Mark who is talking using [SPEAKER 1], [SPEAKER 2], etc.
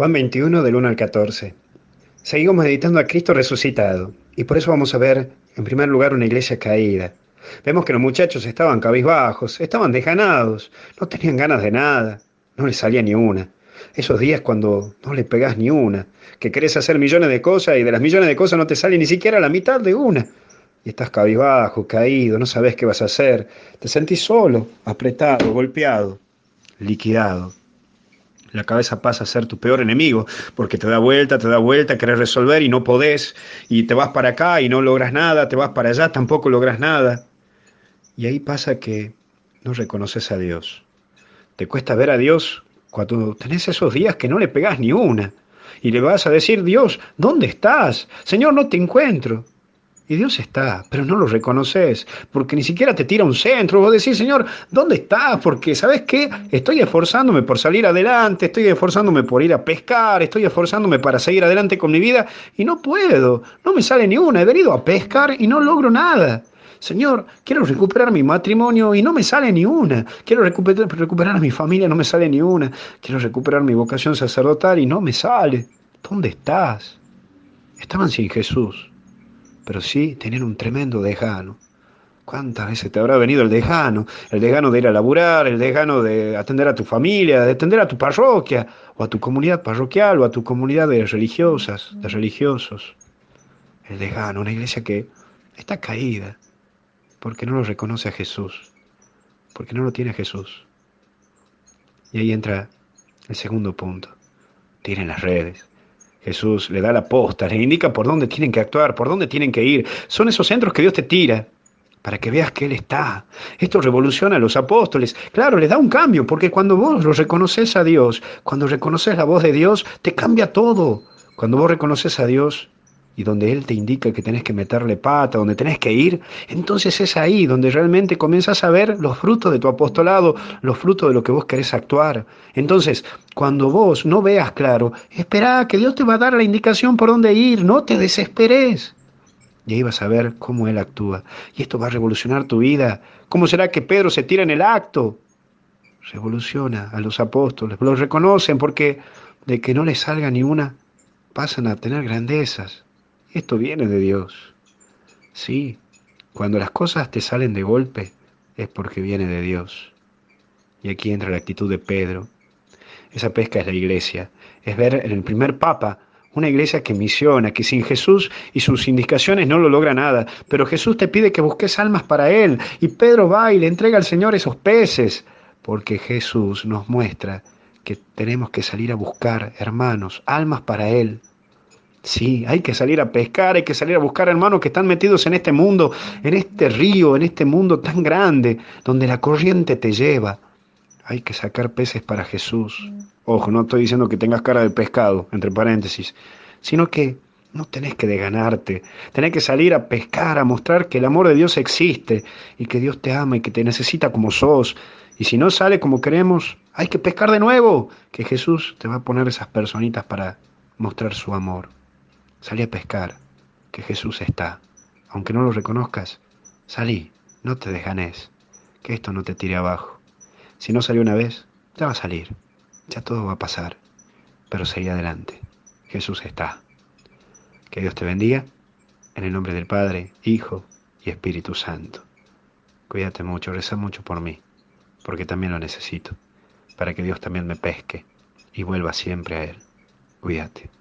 [SPEAKER 1] Juan 21 del 1 al 14. Seguimos meditando a Cristo resucitado y por eso vamos a ver en primer lugar una iglesia caída. Vemos que los muchachos estaban cabizbajos, estaban desganados, no tenían ganas de nada, no les salía ni una. Esos días cuando no le pegás ni una, que querés hacer millones de cosas y de las millones de cosas no te sale ni siquiera la mitad de una. Y estás cabizbajo, caído, no sabes qué vas a hacer, te sentís solo, apretado, golpeado, liquidado la cabeza pasa a ser tu peor enemigo, porque te da vuelta, te da vuelta, querés resolver y no podés, y te vas para acá y no logras nada, te vas para allá, tampoco logras nada. Y ahí pasa que no reconoces a Dios. Te cuesta ver a Dios cuando tenés esos días que no le pegás ni una. Y le vas a decir, Dios, ¿dónde estás? Señor, no te encuentro. Y Dios está, pero no lo reconoces, porque ni siquiera te tira un centro. Vos decís, Señor, ¿dónde estás? Porque, ¿sabes qué? Estoy esforzándome por salir adelante, estoy esforzándome por ir a pescar, estoy esforzándome para seguir adelante con mi vida y no puedo, no me sale ni una. He venido a pescar y no logro nada. Señor, quiero recuperar mi matrimonio y no me sale ni una. Quiero recuperar, recuperar a mi familia, no me sale ni una. Quiero recuperar mi vocación sacerdotal y no me sale. ¿Dónde estás? Estaban sin Jesús pero sí tener un tremendo dejano. ¿Cuántas veces te habrá venido el dejano? El dejano de ir a laburar, el dejano de atender a tu familia, de atender a tu parroquia, o a tu comunidad parroquial, o a tu comunidad de religiosas, de religiosos. El dejano, una iglesia que está caída, porque no lo reconoce a Jesús, porque no lo tiene a Jesús. Y ahí entra el segundo punto. Tienen las redes. Jesús le da la posta, le indica por dónde tienen que actuar, por dónde tienen que ir. Son esos centros que Dios te tira para que veas que Él está. Esto revoluciona a los apóstoles. Claro, les da un cambio, porque cuando vos lo reconoces a Dios, cuando reconoces la voz de Dios, te cambia todo. Cuando vos reconoces a Dios, y donde Él te indica que tenés que meterle pata, donde tenés que ir, entonces es ahí donde realmente comienzas a ver los frutos de tu apostolado, los frutos de lo que vos querés actuar. Entonces, cuando vos no veas claro, espera que Dios te va a dar la indicación por dónde ir, no te desesperes. Y ahí vas a ver cómo Él actúa. Y esto va a revolucionar tu vida. ¿Cómo será que Pedro se tira en el acto? Revoluciona a los apóstoles, los reconocen porque de que no les salga ni una, pasan a tener grandezas. Esto viene de Dios. Sí, cuando las cosas te salen de golpe es porque viene de Dios. Y aquí entra la actitud de Pedro. Esa pesca es la iglesia. Es ver en el primer papa una iglesia que misiona, que sin Jesús y sus indicaciones no lo logra nada. Pero Jesús te pide que busques almas para Él. Y Pedro va y le entrega al Señor esos peces. Porque Jesús nos muestra que tenemos que salir a buscar, hermanos, almas para Él. Sí, hay que salir a pescar, hay que salir a buscar hermanos que están metidos en este mundo, en este río, en este mundo tan grande, donde la corriente te lleva. Hay que sacar peces para Jesús. Ojo, no estoy diciendo que tengas cara de pescado, entre paréntesis, sino que no tenés que deganarte, tenés que salir a pescar, a mostrar que el amor de Dios existe y que Dios te ama y que te necesita como sos. Y si no sale como queremos, hay que pescar de nuevo, que Jesús te va a poner esas personitas para mostrar su amor. Salí a pescar, que Jesús está. Aunque no lo reconozcas, salí, no te desganes, que esto no te tire abajo. Si no salió una vez, ya va a salir, ya todo va a pasar, pero seguí adelante. Jesús está. Que Dios te bendiga, en el nombre del Padre, Hijo y Espíritu Santo. Cuídate mucho, reza mucho por mí, porque también lo necesito, para que Dios también me pesque y vuelva siempre a Él. Cuídate.